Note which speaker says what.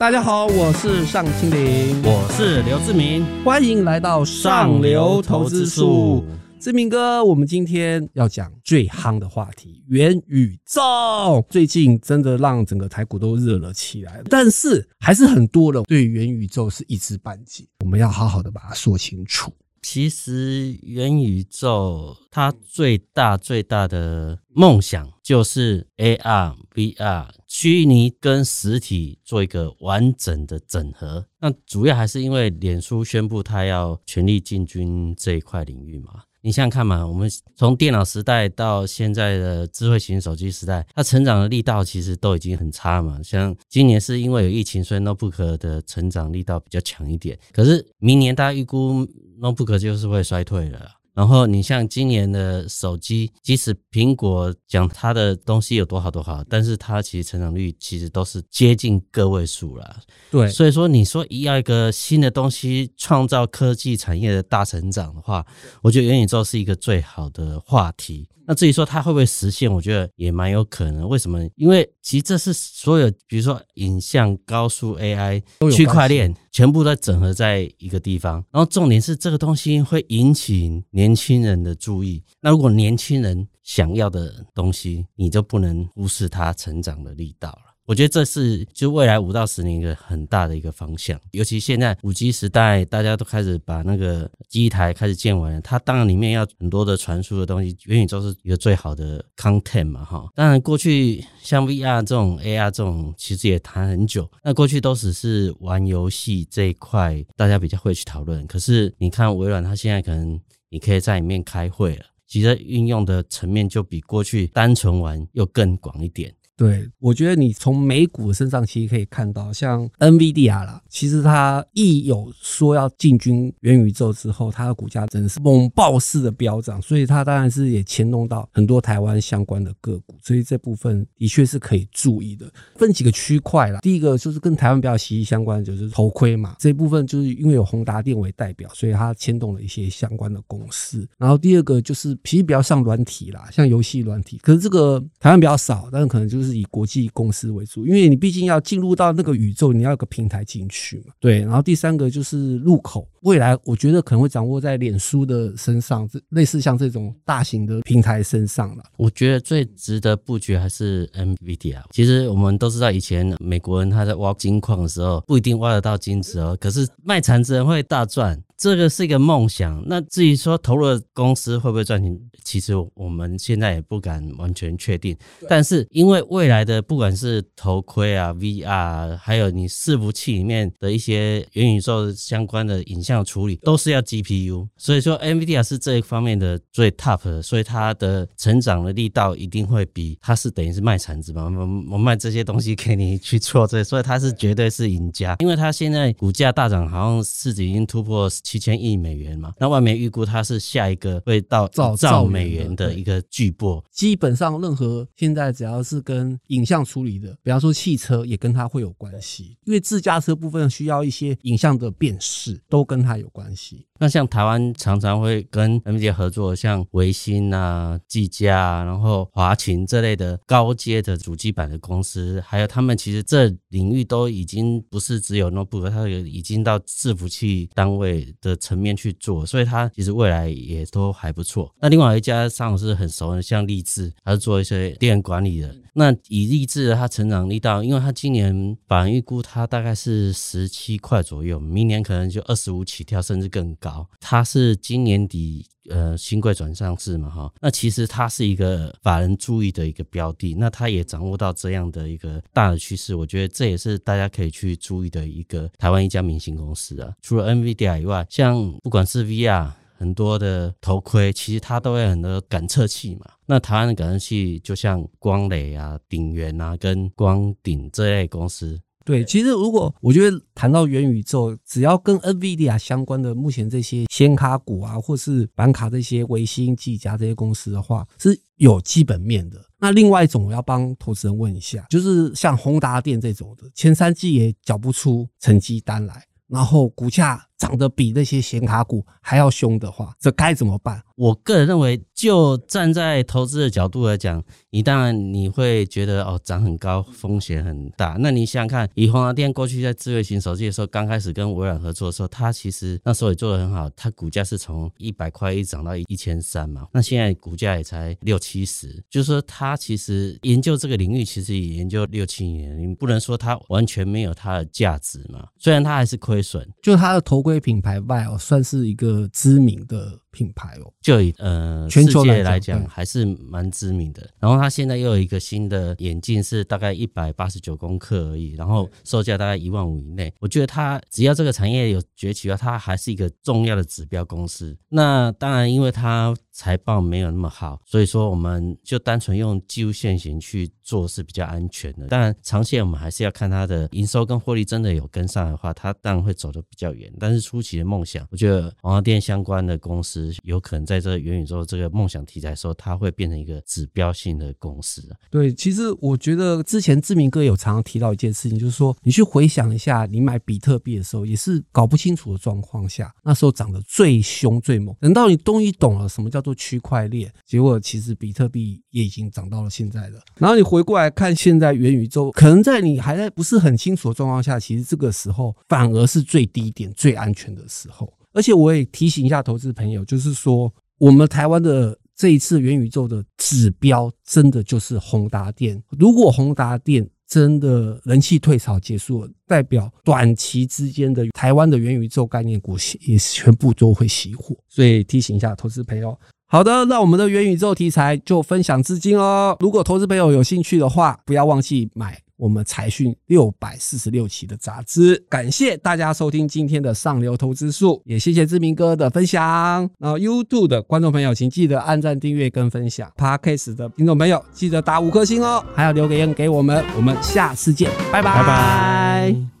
Speaker 1: 大家好，我是尚青林，
Speaker 2: 我是刘志明，
Speaker 1: 欢迎来到上流投资术。志明哥，我们今天要讲最夯的话题——元宇宙。最近真的让整个台股都热了起来，但是还是很多人对元宇宙是一知半解。我们要好好的把它说清楚。
Speaker 2: 其实元宇宙它最大最大的梦想就是 AR、VR 虚拟跟实体做一个完整的整合。那主要还是因为脸书宣布它要全力进军这一块领域嘛。你想想看嘛，我们从电脑时代到现在的智慧型手机时代，它成长的力道其实都已经很差嘛。像今年是因为有疫情，所以 notebook 的成长力道比较强一点。可是明年大家预估 notebook 就是会衰退了。然后你像今年的手机，即使苹果讲它的东西有多好多好，但是它其实成长率其实都是接近个位数了。
Speaker 1: 对，
Speaker 2: 所以说你说要一个新的东西创造科技产业的大成长的话，我觉得元宇宙是一个最好的话题。那至于说它会不会实现，我觉得也蛮有可能。为什么？因为其实这是所有，比如说影像、高速 AI、区块链，全部都整合在一个地方。然后重点是这个东西会引起年轻人的注意。那如果年轻人想要的东西，你就不能忽视他成长的力道了。我觉得这是就未来五到十年一个很大的一个方向，尤其现在五 G 时代，大家都开始把那个机台开始建完了，它当然里面要很多的传输的东西，元宇宙是一个最好的 content 嘛，哈。当然过去像 VR 这种 AR 这种，其实也谈很久，那过去都只是玩游戏这一块，大家比较会去讨论。可是你看微软，它现在可能你可以在里面开会了，其实运用的层面就比过去单纯玩又更广一点。
Speaker 1: 对，我觉得你从美股身上其实可以看到，像 NVIDIA 啦，其实它一有说要进军元宇宙之后，它的股价真的是猛爆式的飙涨，所以它当然是也牵动到很多台湾相关的个股，所以这部分的确是可以注意的。分几个区块啦，第一个就是跟台湾比较息息相关的，就是头盔嘛，这部分就是因为有宏达电为代表，所以它牵动了一些相关的公司。然后第二个就是其实比较上软体啦，像游戏软体，可是这个台湾比较少，但是可能就是。是以国际公司为主，因为你毕竟要进入到那个宇宙，你要有个平台进去嘛。对，然后第三个就是入口，未来我觉得可能会掌握在脸书的身上，这类似像这种大型的平台身上了。
Speaker 2: 我觉得最值得布局还是 NVIDIA。其实我们都知道，以前美国人他在挖金矿的时候，不一定挖得到金子哦，可是卖铲子人会大赚。这个是一个梦想。那至于说投入的公司会不会赚钱，其实我们现在也不敢完全确定。但是因为未来的不管是头盔啊、VR，还有你伺服器里面的一些元宇宙相关的影像处理，都是要 GPU。所以说 NVIDIA 是这一方面的最 top 的，所以它的成长的力道一定会比它是等于是卖铲子嘛，我我卖这些东西给你去做这，所以它是绝对是赢家。因为它现在股价大涨，好像市值已经突破。七千亿美元嘛，那外面预估它是下一个会到兆兆美元的一个巨擘。
Speaker 1: 基本上任何现在只要是跟影像处理的，比方说汽车，也跟它会有关系，因为自驾车部分需要一些影像的辨识，都跟它有关系。
Speaker 2: 那像台湾常常会跟 NVIDIA 合作，像维新啊、技嘉啊，然后华擎这类的高阶的主机板的公司，还有他们其实这领域都已经不是只有 notebook，它有已经到伺服器单位的层面去做，所以它其实未来也都还不错。那另外一家上我是很熟的，像立志，它是做一些店管理的。那以立志的它成长力道，因为它今年法人预估它大概是十七块左右，明年可能就二十五起跳，甚至更高。它是今年底呃新贵转上市嘛哈，那其实它是一个法人注意的一个标的，那它也掌握到这样的一个大的趋势，我觉得这也是大家可以去注意的一个台湾一家明星公司啊。除了 NVIDIA 以外，像不管是 VR 很多的头盔，其实它都有很多感测器嘛。那台湾的感测器就像光磊啊、鼎元啊跟光鼎这类公司。
Speaker 1: 对，其实如果我觉得谈到元宇宙，只要跟 NVIDIA 相关的，目前这些显卡股啊，或是板卡这些微星、技嘉这些公司的话，是有基本面的。那另外一种，我要帮投资人问一下，就是像宏达电这种的，前三季也缴不出成绩单来，然后股价涨得比那些显卡股还要凶的话，这该怎么办？
Speaker 2: 我个人认为，就站在投资的角度来讲，你当然你会觉得哦，涨很高，风险很大。那你想想看，以宏达电过去在智慧型手机的时候，刚开始跟微软合作的时候，它其实那时候也做得很好，它股价是从一百块一涨到一千三嘛。那现在股价也才六七十，就是说它其实研究这个领域，其实也研究六七年，你不能说它完全没有它的价值嘛。虽然它还是亏损，
Speaker 1: 就它的头盔品牌 VAIO 算是一个知名的。品牌哦，
Speaker 2: 就以呃全球来讲还是蛮知名的。然后它现在又有一个新的眼镜，是大概一百八十九公克而已，然后售价大概一万五以内。我觉得它只要这个产业有崛起的话，它还是一个重要的指标公司。那当然，因为它财报没有那么好，所以说我们就单纯用技术线型去做是比较安全的。当然，长线我们还是要看它的营收跟获利真的有跟上的话，它当然会走得比较远。但是初期的梦想，我觉得宏达电相关的公司。有可能在这个元宇宙这个梦想题材的时候，它会变成一个指标性的公司。
Speaker 1: 对，其实我觉得之前志明哥有常常提到一件事情，就是说你去回想一下，你买比特币的时候，也是搞不清楚的状况下，那时候涨得最凶最猛。等到你终于懂了什么叫做区块链，结果其实比特币也已经涨到了现在了。然后你回回过来看现在元宇宙，可能在你还在不是很清楚的状况下，其实这个时候反而是最低点、最安全的时候。而且我也提醒一下投资朋友，就是说，我们台湾的这一次元宇宙的指标，真的就是宏达电。如果宏达电真的人气退潮结束了，代表短期之间的台湾的元宇宙概念股也全部都会熄火。所以提醒一下投资朋友。好的，那我们的元宇宙题材就分享至今哦。如果投资朋友有兴趣的话，不要忘记买。我们财讯六百四十六期的杂志，感谢大家收听今天的上流投资术，也谢谢志明哥的分享。然后 YouTube 的观众朋友，请记得按赞、订阅跟分享。Podcast 的听众朋友，记得打五颗星哦，还要留个言给我们。我们下次见，拜。拜拜。